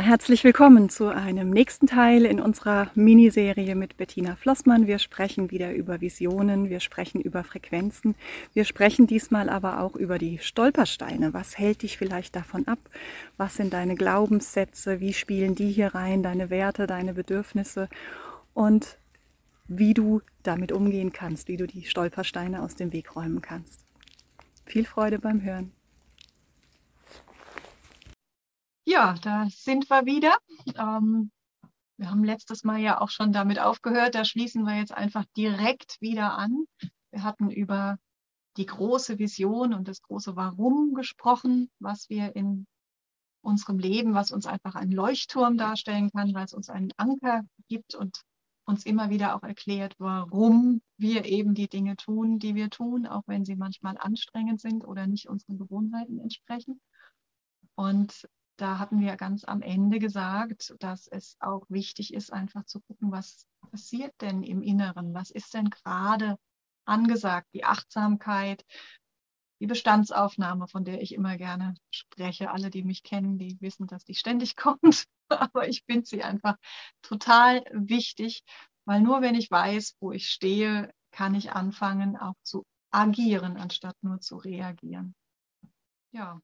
Herzlich willkommen zu einem nächsten Teil in unserer Miniserie mit Bettina Flossmann. Wir sprechen wieder über Visionen, wir sprechen über Frequenzen, wir sprechen diesmal aber auch über die Stolpersteine. Was hält dich vielleicht davon ab? Was sind deine Glaubenssätze? Wie spielen die hier rein? Deine Werte, deine Bedürfnisse? Und wie du damit umgehen kannst, wie du die Stolpersteine aus dem Weg räumen kannst. Viel Freude beim Hören. Ja, da sind wir wieder. Ähm, wir haben letztes Mal ja auch schon damit aufgehört. Da schließen wir jetzt einfach direkt wieder an. Wir hatten über die große Vision und das große Warum gesprochen, was wir in unserem Leben, was uns einfach ein Leuchtturm darstellen kann, weil es uns einen Anker gibt und uns immer wieder auch erklärt, warum wir eben die Dinge tun, die wir tun, auch wenn sie manchmal anstrengend sind oder nicht unseren Gewohnheiten entsprechen. Und da hatten wir ganz am Ende gesagt, dass es auch wichtig ist, einfach zu gucken, was passiert denn im Inneren? Was ist denn gerade angesagt? Die Achtsamkeit, die Bestandsaufnahme, von der ich immer gerne spreche. Alle, die mich kennen, die wissen, dass die ständig kommt. Aber ich finde sie einfach total wichtig, weil nur wenn ich weiß, wo ich stehe, kann ich anfangen, auch zu agieren, anstatt nur zu reagieren. Ja,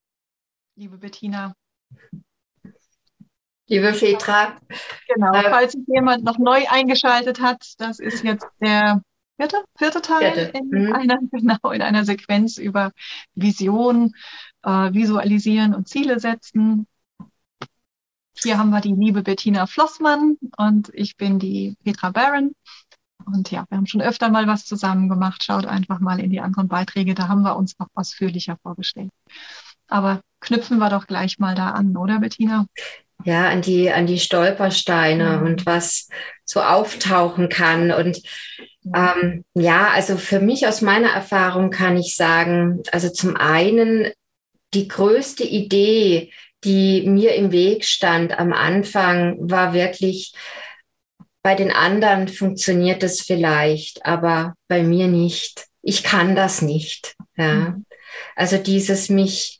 liebe Bettina, Liebe Petra. Genau, äh, falls sich jemand noch neu eingeschaltet hat, das ist jetzt der vierte, vierte Teil vierte. In, mhm. einer, genau, in einer Sequenz über Vision, äh, Visualisieren und Ziele setzen. Hier haben wir die liebe Bettina Flossmann und ich bin die Petra Barron. Und ja, wir haben schon öfter mal was zusammen gemacht. Schaut einfach mal in die anderen Beiträge, da haben wir uns noch ausführlicher vorgestellt. Aber knüpfen wir doch gleich mal da an, oder Bettina? Ja, an die, an die Stolpersteine mhm. und was so auftauchen kann. Und ähm, ja, also für mich aus meiner Erfahrung kann ich sagen, also zum einen die größte Idee, die mir im Weg stand am Anfang, war wirklich, bei den anderen funktioniert es vielleicht, aber bei mir nicht. Ich kann das nicht. Ja. Mhm. Also dieses mich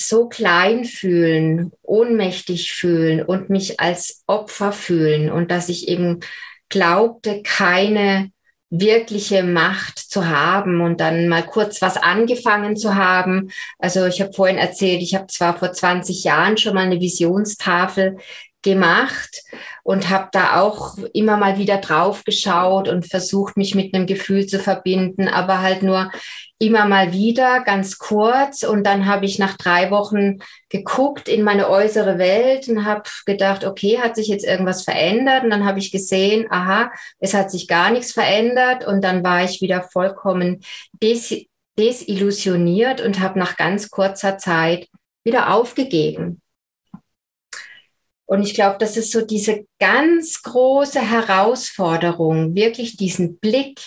so klein fühlen, ohnmächtig fühlen und mich als Opfer fühlen und dass ich eben glaubte, keine wirkliche Macht zu haben und dann mal kurz was angefangen zu haben. Also ich habe vorhin erzählt, ich habe zwar vor 20 Jahren schon mal eine Visionstafel gemacht und habe da auch immer mal wieder drauf geschaut und versucht, mich mit einem Gefühl zu verbinden, aber halt nur immer mal wieder, ganz kurz. Und dann habe ich nach drei Wochen geguckt in meine äußere Welt und habe gedacht, okay, hat sich jetzt irgendwas verändert? Und dann habe ich gesehen, aha, es hat sich gar nichts verändert. Und dann war ich wieder vollkommen des desillusioniert und habe nach ganz kurzer Zeit wieder aufgegeben. Und ich glaube, das ist so diese ganz große Herausforderung, wirklich diesen Blick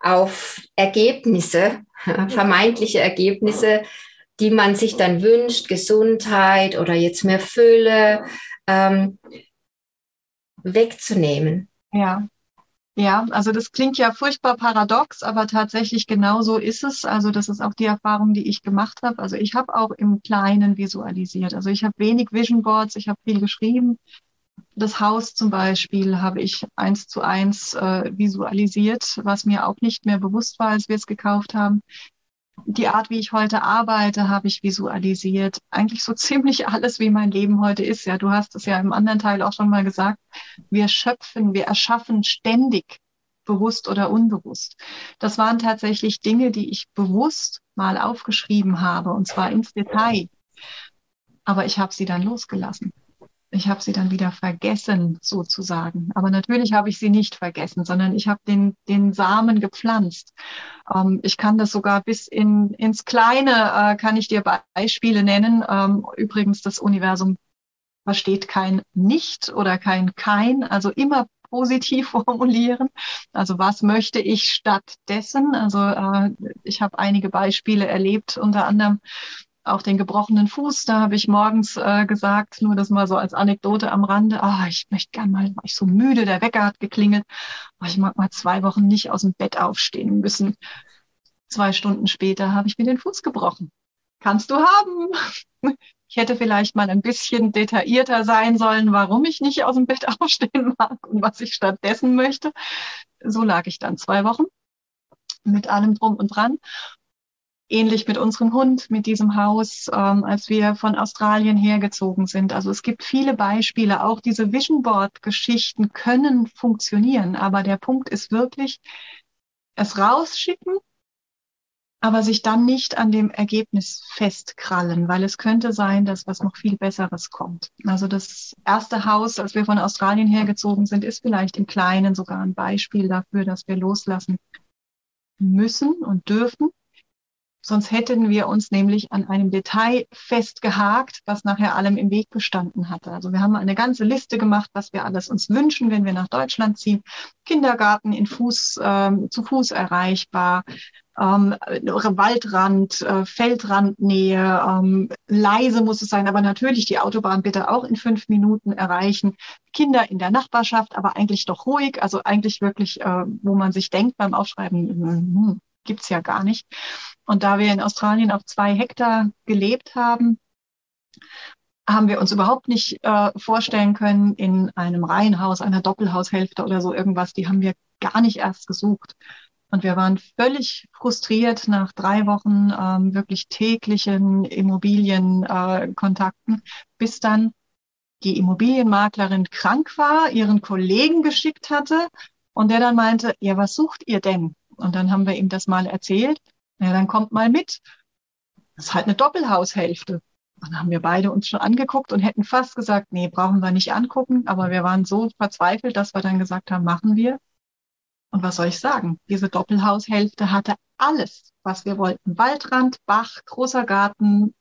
auf Ergebnisse, vermeintliche Ergebnisse, die man sich dann wünscht, Gesundheit oder jetzt mehr Fülle, ähm, wegzunehmen. Ja, ja, also das klingt ja furchtbar paradox, aber tatsächlich genau so ist es. Also das ist auch die Erfahrung, die ich gemacht habe. Also ich habe auch im Kleinen visualisiert. Also ich habe wenig Vision Boards, ich habe viel geschrieben. Das Haus zum Beispiel habe ich eins zu eins äh, visualisiert, was mir auch nicht mehr bewusst war, als wir es gekauft haben die Art, wie ich heute arbeite, habe ich visualisiert. Eigentlich so ziemlich alles, wie mein Leben heute ist. Ja, du hast es ja im anderen Teil auch schon mal gesagt. Wir schöpfen, wir erschaffen ständig, bewusst oder unbewusst. Das waren tatsächlich Dinge, die ich bewusst mal aufgeschrieben habe, und zwar ins Detail. Aber ich habe sie dann losgelassen. Ich habe sie dann wieder vergessen, sozusagen. Aber natürlich habe ich sie nicht vergessen, sondern ich habe den, den Samen gepflanzt. Ähm, ich kann das sogar bis in, ins Kleine, äh, kann ich dir Beispiele nennen. Ähm, übrigens, das Universum versteht kein Nicht oder kein Kein, also immer positiv formulieren. Also was möchte ich stattdessen? Also äh, ich habe einige Beispiele erlebt, unter anderem auch den gebrochenen Fuß. Da habe ich morgens äh, gesagt, nur das mal so als Anekdote am Rande, ah, ich möchte gern mal, war ich so müde, der Wecker hat geklingelt, oh, ich mag mal zwei Wochen nicht aus dem Bett aufstehen müssen. Zwei Stunden später habe ich mir den Fuß gebrochen. Kannst du haben. Ich hätte vielleicht mal ein bisschen detaillierter sein sollen, warum ich nicht aus dem Bett aufstehen mag und was ich stattdessen möchte. So lag ich dann zwei Wochen mit allem drum und dran. Ähnlich mit unserem Hund, mit diesem Haus, ähm, als wir von Australien hergezogen sind. Also es gibt viele Beispiele. Auch diese Vision Board Geschichten können funktionieren. Aber der Punkt ist wirklich, es rausschicken aber sich dann nicht an dem Ergebnis festkrallen, weil es könnte sein, dass was noch viel Besseres kommt. Also das erste Haus, als wir von Australien hergezogen sind, ist vielleicht im Kleinen sogar ein Beispiel dafür, dass wir loslassen müssen und dürfen. Sonst hätten wir uns nämlich an einem Detail festgehakt, was nachher allem im Weg gestanden hatte. Also wir haben eine ganze Liste gemacht, was wir alles uns wünschen, wenn wir nach Deutschland ziehen. Kindergarten in Fuß, äh, zu Fuß erreichbar, ähm, Waldrand, äh, Feldrandnähe, ähm, leise muss es sein, aber natürlich die Autobahn bitte auch in fünf Minuten erreichen. Kinder in der Nachbarschaft, aber eigentlich doch ruhig, also eigentlich wirklich, äh, wo man sich denkt beim Aufschreiben, hm, gibt's ja gar nicht. Und da wir in Australien auf zwei Hektar gelebt haben, haben wir uns überhaupt nicht äh, vorstellen können, in einem Reihenhaus, einer Doppelhaushälfte oder so irgendwas, die haben wir gar nicht erst gesucht. Und wir waren völlig frustriert nach drei Wochen ähm, wirklich täglichen Immobilienkontakten, äh, bis dann die Immobilienmaklerin krank war, ihren Kollegen geschickt hatte und der dann meinte, ja, was sucht ihr denn? Und dann haben wir ihm das mal erzählt. Ja, dann kommt mal mit. Das ist halt eine Doppelhaushälfte. Und dann haben wir beide uns schon angeguckt und hätten fast gesagt, nee, brauchen wir nicht angucken. Aber wir waren so verzweifelt, dass wir dann gesagt haben, machen wir. Und was soll ich sagen? Diese Doppelhaushälfte hatte alles, was wir wollten. Waldrand, Bach, großer Garten,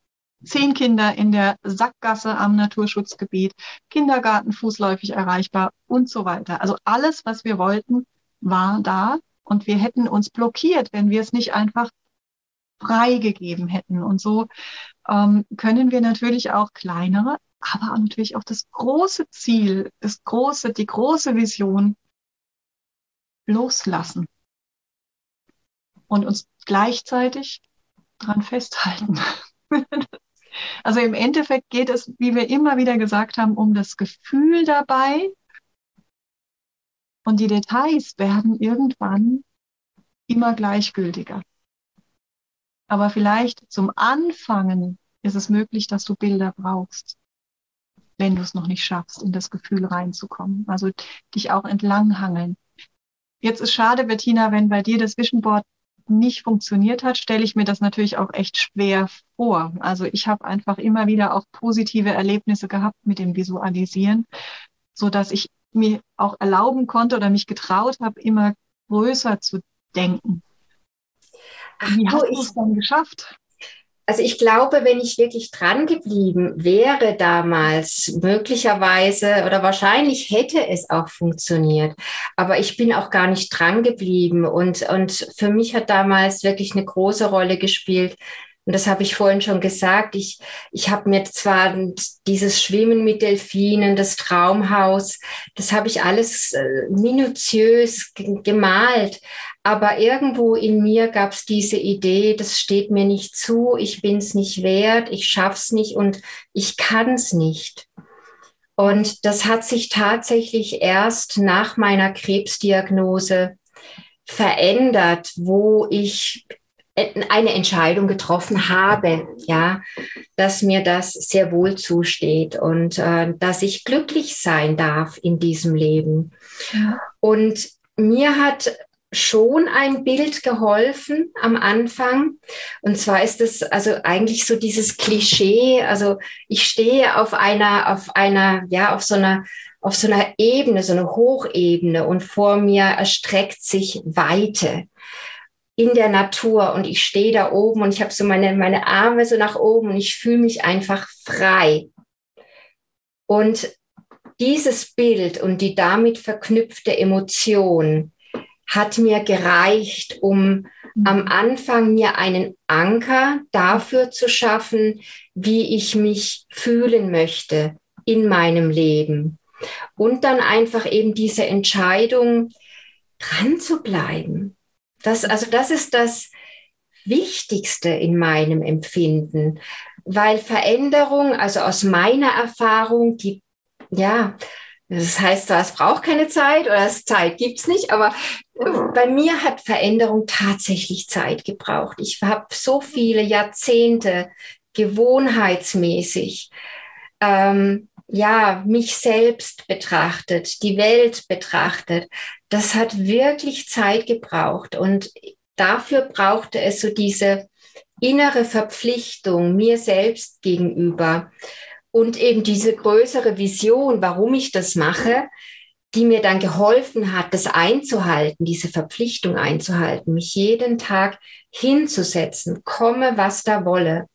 zehn Kinder in der Sackgasse am Naturschutzgebiet, Kindergarten fußläufig erreichbar und so weiter. Also alles, was wir wollten, war da und wir hätten uns blockiert, wenn wir es nicht einfach freigegeben hätten. Und so ähm, können wir natürlich auch kleinere, aber natürlich auch das große Ziel, das große, die große Vision loslassen und uns gleichzeitig dran festhalten. also im Endeffekt geht es, wie wir immer wieder gesagt haben, um das Gefühl dabei. Und die Details werden irgendwann immer gleichgültiger. Aber vielleicht zum Anfangen ist es möglich, dass du Bilder brauchst, wenn du es noch nicht schaffst, in das Gefühl reinzukommen. Also dich auch entlanghangeln. Jetzt ist schade, Bettina, wenn bei dir das Vision Board nicht funktioniert hat, stelle ich mir das natürlich auch echt schwer vor. Also ich habe einfach immer wieder auch positive Erlebnisse gehabt mit dem Visualisieren, so dass ich mir auch erlauben konnte oder mich getraut habe, immer größer zu denken. Wie hast du es dann geschafft? Also ich glaube, wenn ich wirklich dran geblieben wäre damals, möglicherweise oder wahrscheinlich hätte es auch funktioniert. Aber ich bin auch gar nicht dran geblieben. Und, und für mich hat damals wirklich eine große Rolle gespielt, und das habe ich vorhin schon gesagt. Ich, ich habe mir zwar dieses Schwimmen mit Delfinen, das Traumhaus, das habe ich alles äh, minutiös gemalt. Aber irgendwo in mir gab es diese Idee, das steht mir nicht zu, ich bin es nicht wert, ich schaff's nicht und ich kann es nicht. Und das hat sich tatsächlich erst nach meiner Krebsdiagnose verändert, wo ich eine Entscheidung getroffen habe, ja, dass mir das sehr wohl zusteht und äh, dass ich glücklich sein darf in diesem Leben. Ja. Und mir hat schon ein Bild geholfen am Anfang. Und zwar ist es also eigentlich so dieses Klischee. Also ich stehe auf einer, auf einer, ja, auf so einer, auf so einer Ebene, so eine Hochebene und vor mir erstreckt sich Weite in der Natur und ich stehe da oben und ich habe so meine, meine Arme so nach oben und ich fühle mich einfach frei. Und dieses Bild und die damit verknüpfte Emotion hat mir gereicht, um mhm. am Anfang mir einen Anker dafür zu schaffen, wie ich mich fühlen möchte in meinem Leben. Und dann einfach eben diese Entscheidung, dran zu bleiben. Das, also das ist das Wichtigste in meinem Empfinden, weil Veränderung, also aus meiner Erfahrung, die, ja, das heißt es braucht keine Zeit oder es Zeit gibt's nicht, aber bei mir hat Veränderung tatsächlich Zeit gebraucht. Ich habe so viele Jahrzehnte gewohnheitsmäßig ähm, ja mich selbst betrachtet, die Welt betrachtet. Das hat wirklich Zeit gebraucht und dafür brauchte es so diese innere Verpflichtung mir selbst gegenüber und eben diese größere Vision, warum ich das mache, die mir dann geholfen hat, das einzuhalten, diese Verpflichtung einzuhalten, mich jeden Tag hinzusetzen, komme, was da wolle.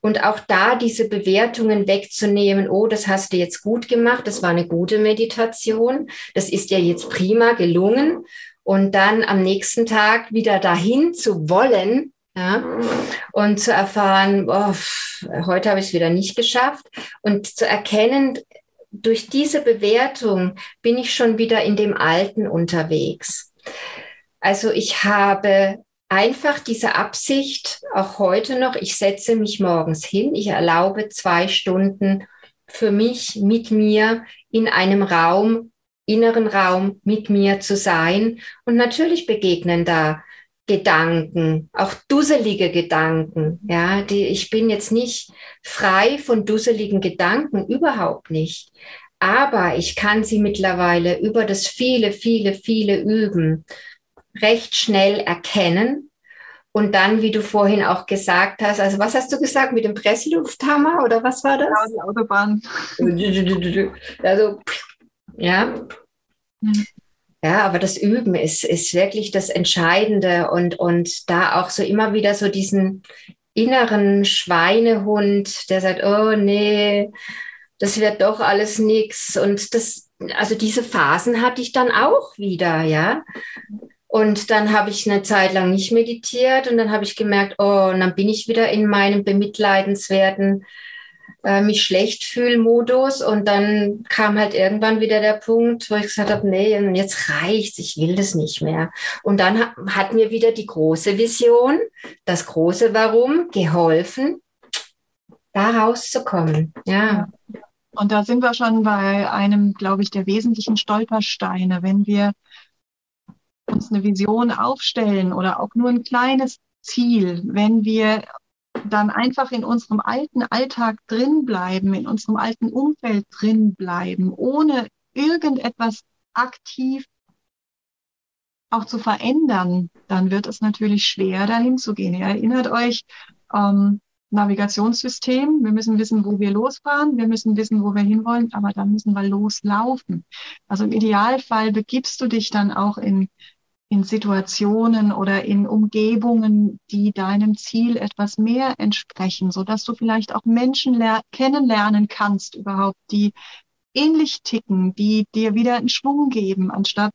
Und auch da diese Bewertungen wegzunehmen, oh, das hast du jetzt gut gemacht, das war eine gute Meditation, das ist ja jetzt prima gelungen. Und dann am nächsten Tag wieder dahin zu wollen, ja, und zu erfahren, oh, heute habe ich es wieder nicht geschafft und zu erkennen, durch diese Bewertung bin ich schon wieder in dem Alten unterwegs. Also ich habe einfach diese Absicht, auch heute noch, ich setze mich morgens hin, ich erlaube zwei Stunden für mich mit mir in einem Raum, inneren Raum mit mir zu sein. Und natürlich begegnen da Gedanken, auch dusselige Gedanken. Ja, die, ich bin jetzt nicht frei von dusseligen Gedanken, überhaupt nicht. Aber ich kann sie mittlerweile über das viele, viele, viele Üben recht schnell erkennen. Und dann, wie du vorhin auch gesagt hast, also was hast du gesagt mit dem Presslufthammer oder was war das? Ja, die Autobahn. Also, ja. Ja, aber das Üben ist, ist wirklich das Entscheidende und, und da auch so immer wieder so diesen inneren Schweinehund, der sagt, oh nee, das wird doch alles nichts. Und das, also diese Phasen hatte ich dann auch wieder, ja. Und dann habe ich eine Zeit lang nicht meditiert und dann habe ich gemerkt, oh, und dann bin ich wieder in meinem bemitleidenswerten äh, mich schlecht fühl Modus und dann kam halt irgendwann wieder der Punkt, wo ich gesagt habe, nee, jetzt reicht's, ich will das nicht mehr. Und dann hat, hat mir wieder die große Vision, das große Warum geholfen, da rauszukommen. Ja. Und da sind wir schon bei einem, glaube ich, der wesentlichen Stolpersteine, wenn wir uns eine Vision aufstellen oder auch nur ein kleines Ziel, wenn wir dann einfach in unserem alten Alltag drin bleiben, in unserem alten Umfeld drin bleiben, ohne irgendetwas aktiv auch zu verändern, dann wird es natürlich schwer, dahin zu gehen. Ihr erinnert euch, ähm, Navigationssystem, wir müssen wissen, wo wir losfahren, wir müssen wissen, wo wir hinwollen, aber dann müssen wir loslaufen. Also im Idealfall begibst du dich dann auch in in Situationen oder in Umgebungen, die deinem Ziel etwas mehr entsprechen, so dass du vielleicht auch Menschen kennenlernen kannst überhaupt, die ähnlich ticken, die dir wieder einen Schwung geben, anstatt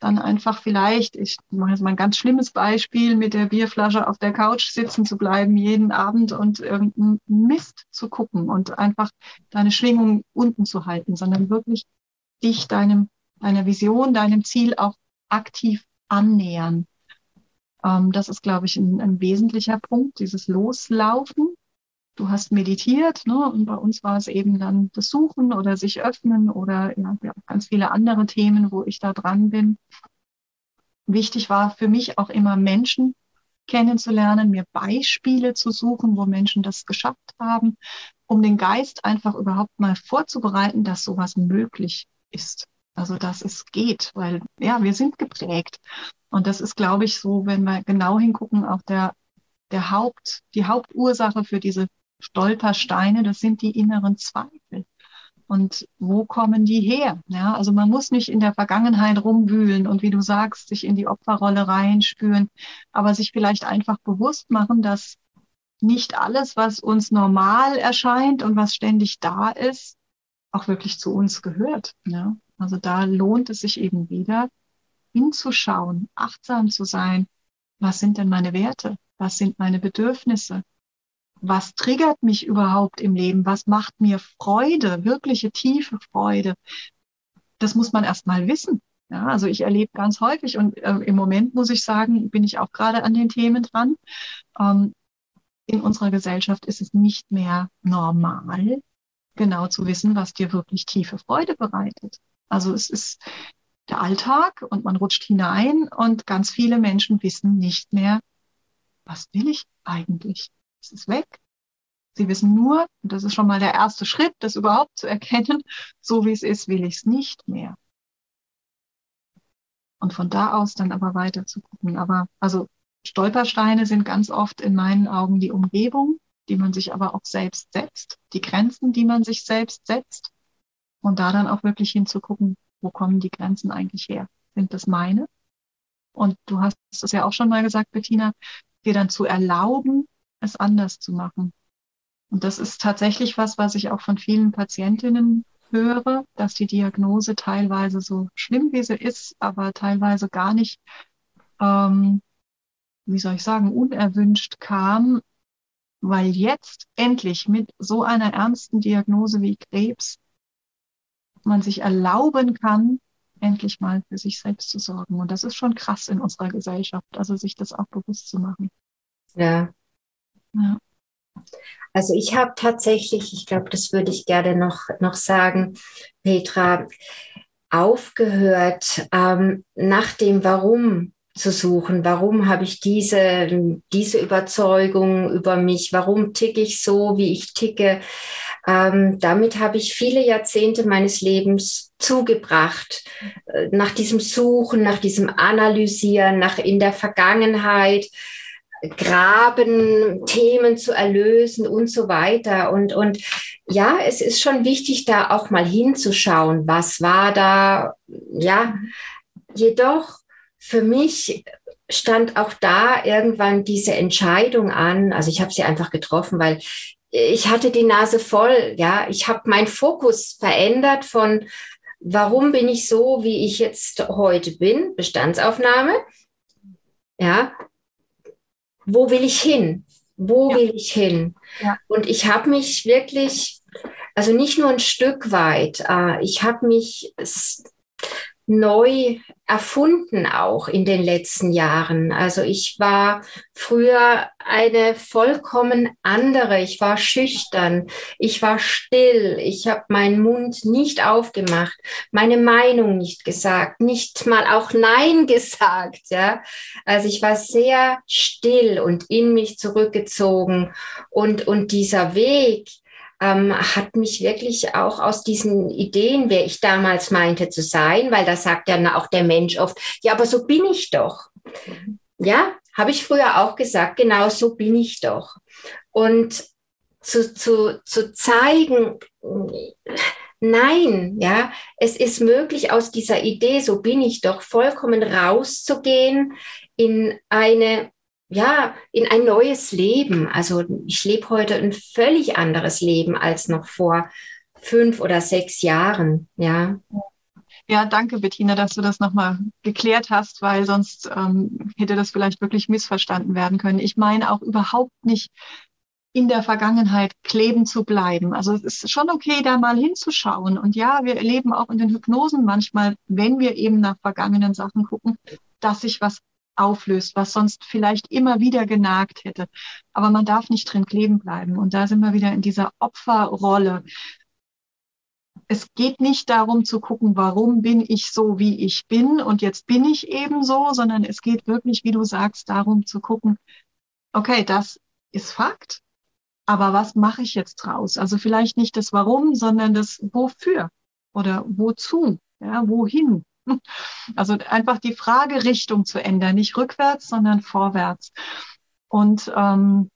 dann einfach vielleicht, ich mache jetzt mal ein ganz schlimmes Beispiel, mit der Bierflasche auf der Couch sitzen zu bleiben jeden Abend und irgendeinen Mist zu gucken und einfach deine Schwingung unten zu halten, sondern wirklich dich deinem, deiner Vision, deinem Ziel auch aktiv annähern. Ähm, das ist, glaube ich, ein, ein, wesentlicher Punkt, dieses Loslaufen. Du hast meditiert, ne? und bei uns war es eben dann das Suchen oder sich öffnen oder ja, ganz viele andere Themen, wo ich da dran bin. Wichtig war für mich auch immer Menschen kennenzulernen, mir Beispiele zu suchen, wo Menschen das geschafft haben, um den Geist einfach überhaupt mal vorzubereiten, dass sowas möglich ist. Also, dass es geht, weil ja, wir sind geprägt. Und das ist, glaube ich, so, wenn wir genau hingucken, auch der, der Haupt, die Hauptursache für diese Stolpersteine, das sind die inneren Zweifel. Und wo kommen die her? Ja, also man muss nicht in der Vergangenheit rumwühlen und wie du sagst, sich in die Opferrolle reinspüren, aber sich vielleicht einfach bewusst machen, dass nicht alles, was uns normal erscheint und was ständig da ist, auch wirklich zu uns gehört. Ja? Also da lohnt es sich eben wieder, hinzuschauen, achtsam zu sein. Was sind denn meine Werte? Was sind meine Bedürfnisse? Was triggert mich überhaupt im Leben? Was macht mir Freude, wirkliche tiefe Freude? Das muss man erst mal wissen. Ja, also ich erlebe ganz häufig und äh, im Moment muss ich sagen, bin ich auch gerade an den Themen dran. Ähm, in unserer Gesellschaft ist es nicht mehr normal, genau zu wissen, was dir wirklich tiefe Freude bereitet. Also es ist der Alltag und man rutscht hinein und ganz viele Menschen wissen nicht mehr, was will ich eigentlich? Es ist weg. Sie wissen nur, und das ist schon mal der erste Schritt, das überhaupt zu erkennen, so wie es ist, will ich es nicht mehr. Und von da aus dann aber weiter zu gucken. Aber also Stolpersteine sind ganz oft in meinen Augen die Umgebung, die man sich aber auch selbst setzt, die Grenzen, die man sich selbst setzt. Und da dann auch wirklich hinzugucken, wo kommen die Grenzen eigentlich her? Sind das meine? Und du hast es ja auch schon mal gesagt, Bettina, dir dann zu erlauben, es anders zu machen. Und das ist tatsächlich was, was ich auch von vielen Patientinnen höre, dass die Diagnose teilweise so schlimm wie sie ist, aber teilweise gar nicht, ähm, wie soll ich sagen, unerwünscht kam, weil jetzt endlich mit so einer ernsten Diagnose wie Krebs man sich erlauben kann, endlich mal für sich selbst zu sorgen. Und das ist schon krass in unserer Gesellschaft, also sich das auch bewusst zu machen. Ja. ja. Also ich habe tatsächlich, ich glaube, das würde ich gerne noch, noch sagen, Petra, aufgehört, ähm, nach dem Warum zu suchen. Warum habe ich diese, diese Überzeugung über mich? Warum ticke ich so, wie ich ticke? Ähm, damit habe ich viele Jahrzehnte meines Lebens zugebracht. Äh, nach diesem Suchen, nach diesem Analysieren, nach in der Vergangenheit graben, Themen zu erlösen und so weiter. Und, und ja, es ist schon wichtig, da auch mal hinzuschauen, was war da, ja. Jedoch für mich stand auch da irgendwann diese Entscheidung an. Also ich habe sie einfach getroffen, weil ich hatte die Nase voll. Ja, ich habe meinen Fokus verändert von warum bin ich so, wie ich jetzt heute bin, Bestandsaufnahme. Ja, wo will ich hin? Wo ja. will ich hin? Ja. Und ich habe mich wirklich, also nicht nur ein Stück weit, äh, ich habe mich neu erfunden auch in den letzten Jahren. Also ich war früher eine vollkommen andere. Ich war schüchtern, ich war still, ich habe meinen Mund nicht aufgemacht, meine Meinung nicht gesagt, nicht mal auch Nein gesagt. Ja, also ich war sehr still und in mich zurückgezogen und und dieser Weg ähm, hat mich wirklich auch aus diesen Ideen, wer ich damals meinte zu sein, weil da sagt dann auch der Mensch oft, ja, aber so bin ich doch. Ja, habe ich früher auch gesagt, genau so bin ich doch. Und zu, zu, zu zeigen, nein, ja, es ist möglich aus dieser Idee, so bin ich doch, vollkommen rauszugehen in eine ja, in ein neues Leben. Also ich lebe heute ein völlig anderes Leben als noch vor fünf oder sechs Jahren, ja. Ja, danke, Bettina, dass du das nochmal geklärt hast, weil sonst ähm, hätte das vielleicht wirklich missverstanden werden können. Ich meine auch überhaupt nicht in der Vergangenheit kleben zu bleiben. Also es ist schon okay, da mal hinzuschauen. Und ja, wir erleben auch in den Hypnosen manchmal, wenn wir eben nach vergangenen Sachen gucken, dass sich was auflöst, was sonst vielleicht immer wieder genagt hätte. Aber man darf nicht drin kleben bleiben. Und da sind wir wieder in dieser Opferrolle. Es geht nicht darum zu gucken, warum bin ich so, wie ich bin und jetzt bin ich eben so, sondern es geht wirklich, wie du sagst, darum zu gucken, okay, das ist Fakt, aber was mache ich jetzt draus? Also vielleicht nicht das Warum, sondern das Wofür oder wozu. Ja, wohin? Also einfach die Fragerichtung zu ändern, nicht rückwärts, sondern vorwärts. Und ähm,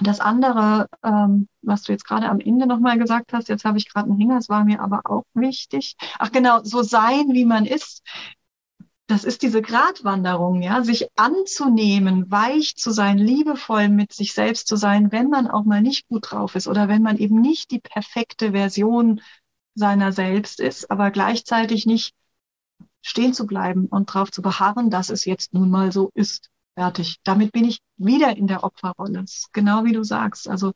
das andere, ähm, was du jetzt gerade am Ende nochmal gesagt hast, jetzt habe ich gerade einen Hänger, es war mir aber auch wichtig. Ach genau, so sein, wie man ist. Das ist diese Gratwanderung, ja, sich anzunehmen, weich zu sein, liebevoll mit sich selbst zu sein, wenn man auch mal nicht gut drauf ist oder wenn man eben nicht die perfekte Version seiner selbst ist, aber gleichzeitig nicht stehen zu bleiben und darauf zu beharren, dass es jetzt nun mal so ist. Fertig. Damit bin ich wieder in der Opferrolle. Genau wie du sagst. Also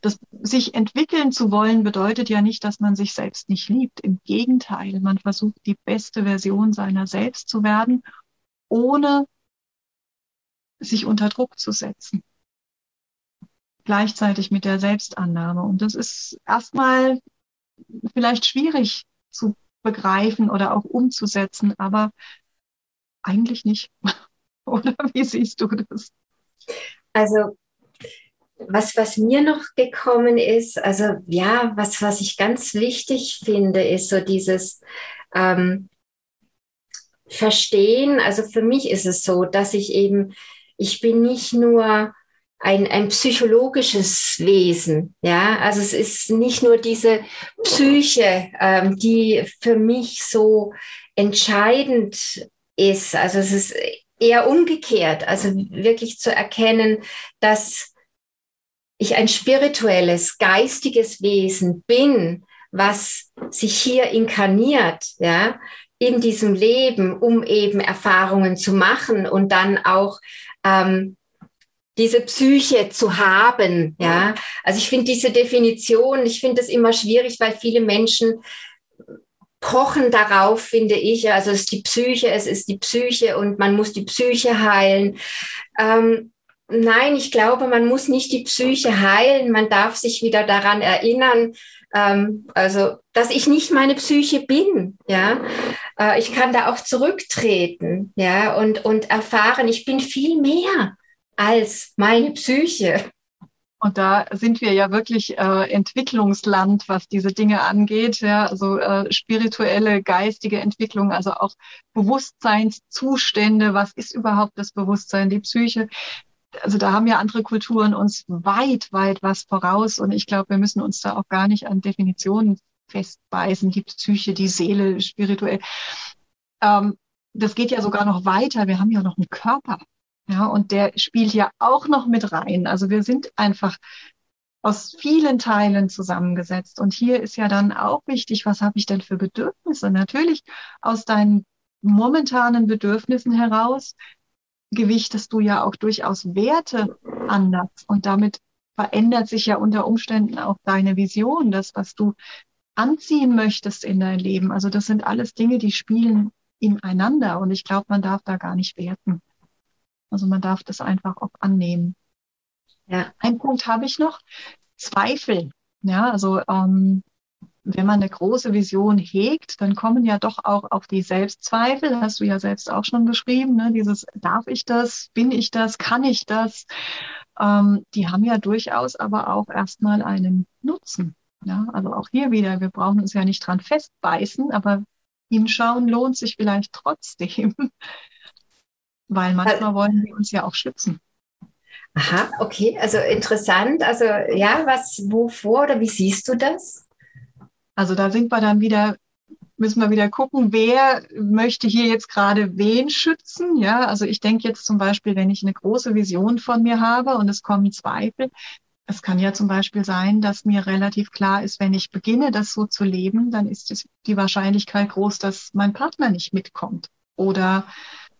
das sich entwickeln zu wollen bedeutet ja nicht, dass man sich selbst nicht liebt. Im Gegenteil, man versucht die beste Version seiner selbst zu werden, ohne sich unter Druck zu setzen. Gleichzeitig mit der Selbstannahme. Und das ist erstmal vielleicht schwierig zu begreifen oder auch umzusetzen, aber eigentlich nicht. Oder wie siehst du das? Also was, was mir noch gekommen ist, also ja, was, was ich ganz wichtig finde, ist so dieses ähm, Verstehen. Also für mich ist es so, dass ich eben, ich bin nicht nur ein, ein psychologisches Wesen. Ja, also es ist nicht nur diese Psyche, ähm, die für mich so entscheidend ist. Also es ist eher umgekehrt. Also wirklich zu erkennen, dass ich ein spirituelles, geistiges Wesen bin, was sich hier inkarniert, ja, in diesem Leben, um eben Erfahrungen zu machen und dann auch ähm, diese Psyche zu haben. Ja, also ich finde diese Definition, ich finde das immer schwierig, weil viele Menschen pochen darauf, finde ich. Also es ist die Psyche, es ist die Psyche und man muss die Psyche heilen. Ähm, nein, ich glaube, man muss nicht die Psyche heilen. Man darf sich wieder daran erinnern, ähm, also dass ich nicht meine Psyche bin. Ja, äh, ich kann da auch zurücktreten. Ja, und und erfahren, ich bin viel mehr als meine Psyche. Und da sind wir ja wirklich äh, Entwicklungsland, was diese Dinge angeht. Ja, also äh, spirituelle, geistige Entwicklung, also auch Bewusstseinszustände. Was ist überhaupt das Bewusstsein, die Psyche? Also da haben ja andere Kulturen uns weit, weit was voraus. Und ich glaube, wir müssen uns da auch gar nicht an Definitionen festbeißen. Die Psyche, die Seele, spirituell. Ähm, das geht ja sogar noch weiter. Wir haben ja noch einen Körper. Ja, und der spielt ja auch noch mit rein. Also wir sind einfach aus vielen Teilen zusammengesetzt. Und hier ist ja dann auch wichtig, was habe ich denn für Bedürfnisse? Natürlich aus deinen momentanen Bedürfnissen heraus gewichtest du ja auch durchaus Werte anders. Und damit verändert sich ja unter Umständen auch deine Vision, das, was du anziehen möchtest in dein Leben. Also das sind alles Dinge, die spielen ineinander. Und ich glaube, man darf da gar nicht werten. Also man darf das einfach auch annehmen. Ja. Ein Punkt habe ich noch. Zweifel. Ja, also ähm, wenn man eine große Vision hegt, dann kommen ja doch auch auf die Selbstzweifel, hast du ja selbst auch schon beschrieben, ne? dieses darf ich das, bin ich das, kann ich das, ähm, die haben ja durchaus aber auch erstmal einen Nutzen. Ja, also auch hier wieder, wir brauchen uns ja nicht dran festbeißen, aber hinschauen lohnt sich vielleicht trotzdem. Weil manchmal wollen wir uns ja auch schützen. Aha, okay, also interessant. Also ja, was, wovor oder wie siehst du das? Also da sind wir dann wieder, müssen wir wieder gucken, wer möchte hier jetzt gerade wen schützen. Ja, also ich denke jetzt zum Beispiel, wenn ich eine große Vision von mir habe und es kommen Zweifel, es kann ja zum Beispiel sein, dass mir relativ klar ist, wenn ich beginne, das so zu leben, dann ist die Wahrscheinlichkeit groß, dass mein Partner nicht mitkommt. Oder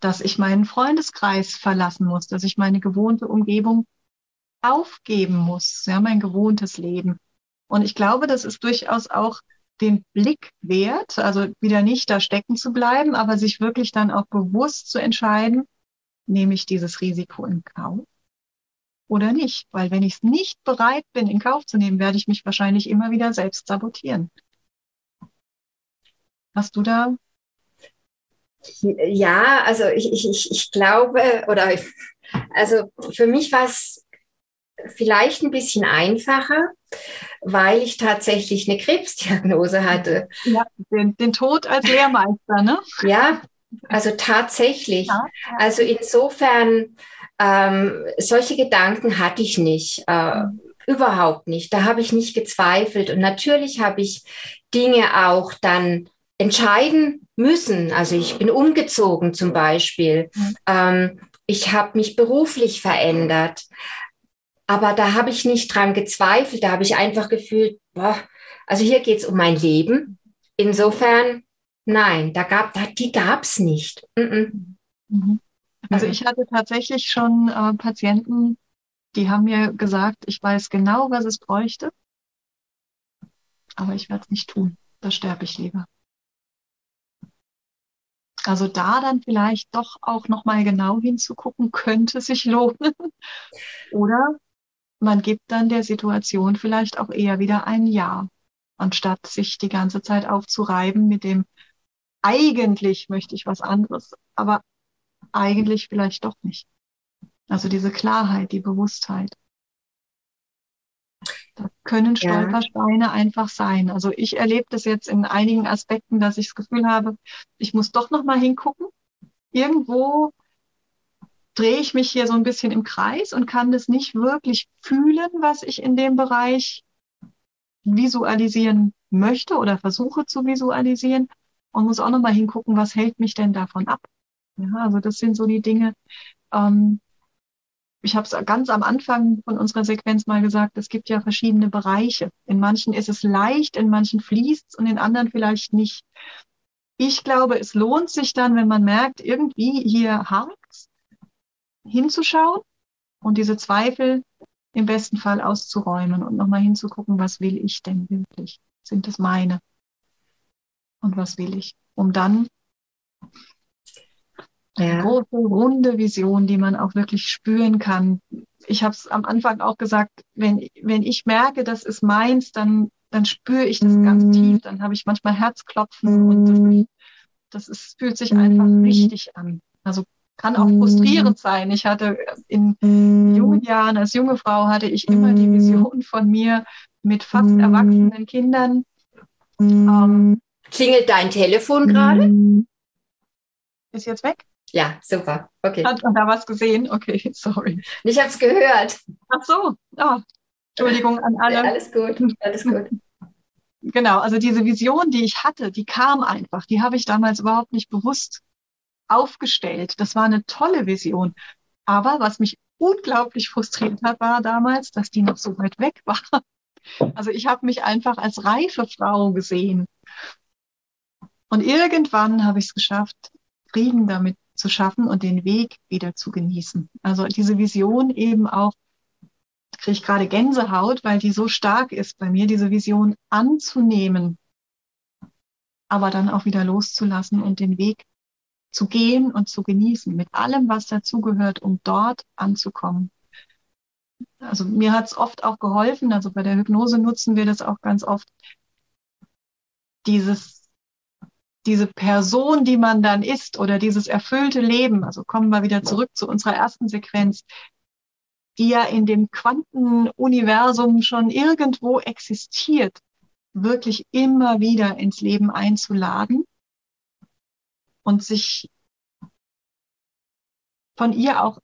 dass ich meinen Freundeskreis verlassen muss, dass ich meine gewohnte Umgebung aufgeben muss, ja, mein gewohntes Leben. Und ich glaube, das ist durchaus auch den Blick wert, also wieder nicht da stecken zu bleiben, aber sich wirklich dann auch bewusst zu entscheiden, nehme ich dieses Risiko in Kauf oder nicht? Weil wenn ich es nicht bereit bin, in Kauf zu nehmen, werde ich mich wahrscheinlich immer wieder selbst sabotieren. Hast du da ja, also ich, ich, ich glaube, oder also für mich war es vielleicht ein bisschen einfacher, weil ich tatsächlich eine Krebsdiagnose hatte. Ja, den, den Tod als Lehrmeister, ne? Ja, also tatsächlich. Ja, ja. Also insofern, ähm, solche Gedanken hatte ich nicht. Äh, mhm. Überhaupt nicht. Da habe ich nicht gezweifelt. Und natürlich habe ich Dinge auch dann entscheiden müssen. Also ich bin umgezogen zum Beispiel. Mhm. Ähm, ich habe mich beruflich verändert. Aber da habe ich nicht dran gezweifelt. Da habe ich einfach gefühlt, boah, also hier geht es um mein Leben. Insofern, nein, da gab, da, die gab es nicht. Mhm. Also ich hatte tatsächlich schon äh, Patienten, die haben mir gesagt, ich weiß genau, was es bräuchte, aber ich werde es nicht tun. Da sterbe ich lieber. Also da dann vielleicht doch auch noch mal genau hinzugucken, könnte sich lohnen. Oder man gibt dann der Situation vielleicht auch eher wieder ein Ja, anstatt sich die ganze Zeit aufzureiben mit dem eigentlich möchte ich was anderes, aber eigentlich vielleicht doch nicht. Also diese Klarheit, die Bewusstheit. Da können Stolpersteine ja. einfach sein. Also ich erlebe das jetzt in einigen Aspekten, dass ich das Gefühl habe, ich muss doch noch mal hingucken. Irgendwo drehe ich mich hier so ein bisschen im Kreis und kann das nicht wirklich fühlen, was ich in dem Bereich visualisieren möchte oder versuche zu visualisieren und muss auch noch mal hingucken, was hält mich denn davon ab. Ja, also das sind so die Dinge, ähm, ich habe es ganz am Anfang von unserer Sequenz mal gesagt, es gibt ja verschiedene Bereiche. In manchen ist es leicht, in manchen fließt es und in anderen vielleicht nicht. Ich glaube, es lohnt sich dann, wenn man merkt, irgendwie hier hakt hinzuschauen und diese Zweifel im besten Fall auszuräumen und nochmal hinzugucken, was will ich denn wirklich? Sind es meine? Und was will ich? Um dann ja. große, runde Vision, die man auch wirklich spüren kann. Ich habe es am Anfang auch gesagt, wenn, wenn ich merke, das ist meins, dann, dann spüre ich das mm. ganz tief. Dann habe ich manchmal Herzklopfen mm. und das, das ist, fühlt sich einfach mm. richtig an. Also kann auch frustrierend sein. Ich hatte in jungen Jahren, als junge Frau, hatte ich immer die Vision von mir mit fast erwachsenen Kindern. Ähm, Klingelt dein Telefon gerade? Ist jetzt weg? Ja, super. Okay. Hat man da was gesehen? Okay, sorry. Ich habe es gehört. Ach so. Oh, Entschuldigung an alle. Alles gut. Alles gut. Genau, also diese Vision, die ich hatte, die kam einfach. Die habe ich damals überhaupt nicht bewusst aufgestellt. Das war eine tolle Vision. Aber was mich unglaublich frustriert hat, war damals, dass die noch so weit weg war. Also ich habe mich einfach als reife Frau gesehen. Und irgendwann habe ich es geschafft, Frieden damit zu schaffen und den Weg wieder zu genießen. Also diese Vision eben auch, kriege ich gerade Gänsehaut, weil die so stark ist bei mir, diese Vision anzunehmen, aber dann auch wieder loszulassen und den Weg zu gehen und zu genießen, mit allem, was dazugehört, um dort anzukommen. Also mir hat es oft auch geholfen, also bei der Hypnose nutzen wir das auch ganz oft, dieses diese Person, die man dann ist oder dieses erfüllte Leben, also kommen wir wieder zurück zu unserer ersten Sequenz, die ja in dem Quantenuniversum schon irgendwo existiert, wirklich immer wieder ins Leben einzuladen und sich von ihr auch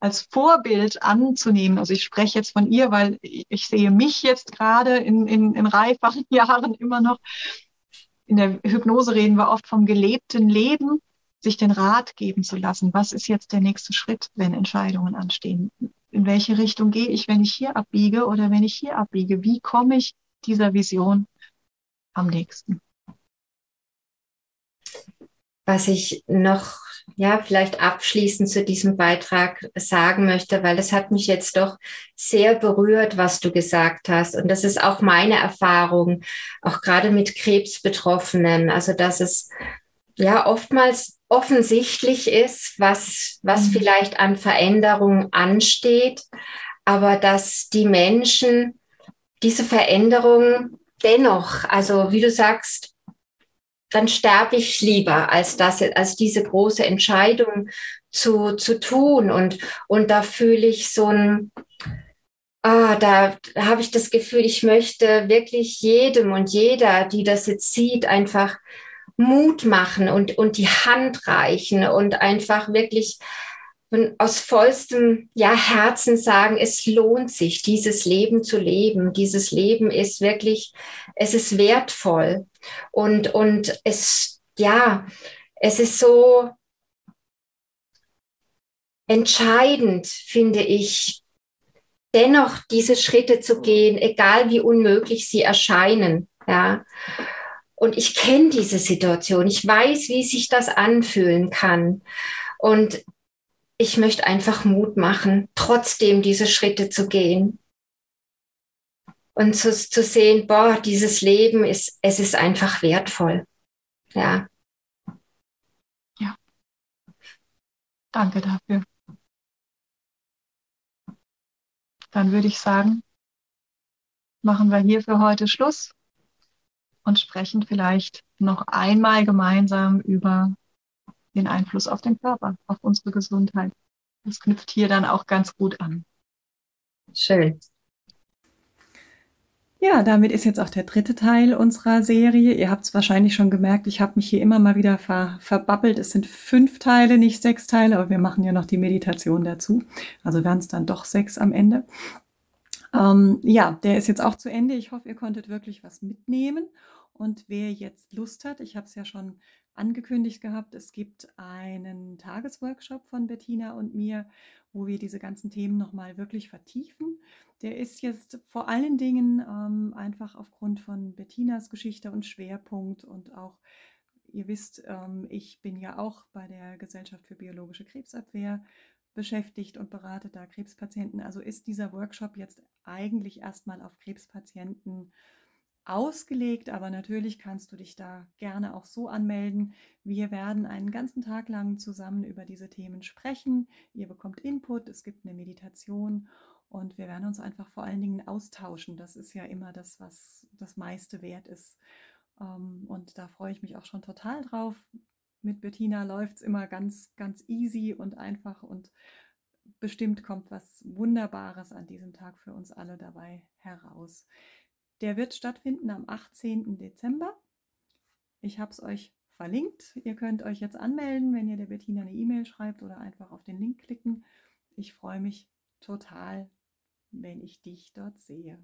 als Vorbild anzunehmen. Also ich spreche jetzt von ihr, weil ich sehe mich jetzt gerade in, in, in reiferen Jahren immer noch in der Hypnose reden wir oft vom gelebten Leben, sich den Rat geben zu lassen. Was ist jetzt der nächste Schritt, wenn Entscheidungen anstehen? In welche Richtung gehe ich, wenn ich hier abbiege oder wenn ich hier abbiege? Wie komme ich dieser Vision am nächsten? Was ich noch ja, vielleicht abschließend zu diesem Beitrag sagen möchte, weil es hat mich jetzt doch sehr berührt, was du gesagt hast. Und das ist auch meine Erfahrung, auch gerade mit Krebsbetroffenen. Also, dass es ja oftmals offensichtlich ist, was, was mhm. vielleicht an Veränderung ansteht, aber dass die Menschen diese Veränderung dennoch, also wie du sagst, dann sterbe ich lieber, als das, als diese große Entscheidung zu, zu tun. Und, und da fühle ich so ein, ah, da habe ich das Gefühl, ich möchte wirklich jedem und jeder, die das jetzt sieht, einfach Mut machen und, und die Hand reichen und einfach wirklich aus vollstem ja, Herzen sagen, es lohnt sich, dieses Leben zu leben. Dieses Leben ist wirklich, es ist wertvoll. Und, und es, ja, es ist so entscheidend, finde ich, dennoch diese Schritte zu gehen, egal wie unmöglich sie erscheinen. Ja. Und ich kenne diese Situation. Ich weiß, wie sich das anfühlen kann. Und ich möchte einfach Mut machen, trotzdem diese Schritte zu gehen. Und zu, zu sehen, boah, dieses Leben ist, es ist einfach wertvoll. Ja. Ja. Danke dafür. Dann würde ich sagen, machen wir hier für heute Schluss und sprechen vielleicht noch einmal gemeinsam über den Einfluss auf den Körper, auf unsere Gesundheit. Das knüpft hier dann auch ganz gut an. Schön. Ja, damit ist jetzt auch der dritte Teil unserer Serie. Ihr habt es wahrscheinlich schon gemerkt, ich habe mich hier immer mal wieder ver verbabbelt. Es sind fünf Teile, nicht sechs Teile, aber wir machen ja noch die Meditation dazu. Also werden es dann doch sechs am Ende. Ähm, ja, der ist jetzt auch zu Ende. Ich hoffe, ihr konntet wirklich was mitnehmen. Und wer jetzt Lust hat, ich habe es ja schon angekündigt gehabt, es gibt einen Tagesworkshop von Bettina und mir, wo wir diese ganzen Themen nochmal wirklich vertiefen. Der ist jetzt vor allen Dingen ähm, einfach aufgrund von Bettinas Geschichte und Schwerpunkt und auch, ihr wisst, ähm, ich bin ja auch bei der Gesellschaft für biologische Krebsabwehr beschäftigt und berate da Krebspatienten. Also ist dieser Workshop jetzt eigentlich erstmal auf Krebspatienten ausgelegt, aber natürlich kannst du dich da gerne auch so anmelden. Wir werden einen ganzen Tag lang zusammen über diese Themen sprechen. Ihr bekommt Input, es gibt eine Meditation und wir werden uns einfach vor allen Dingen austauschen. Das ist ja immer das, was das meiste wert ist. Ähm, und da freue ich mich auch schon total drauf. Mit Bettina läuft es immer ganz, ganz easy und einfach und bestimmt kommt was Wunderbares an diesem Tag für uns alle dabei heraus. Der wird stattfinden am 18. Dezember. Ich habe es euch verlinkt. Ihr könnt euch jetzt anmelden, wenn ihr der Bettina eine E-Mail schreibt oder einfach auf den Link klicken. Ich freue mich total, wenn ich dich dort sehe.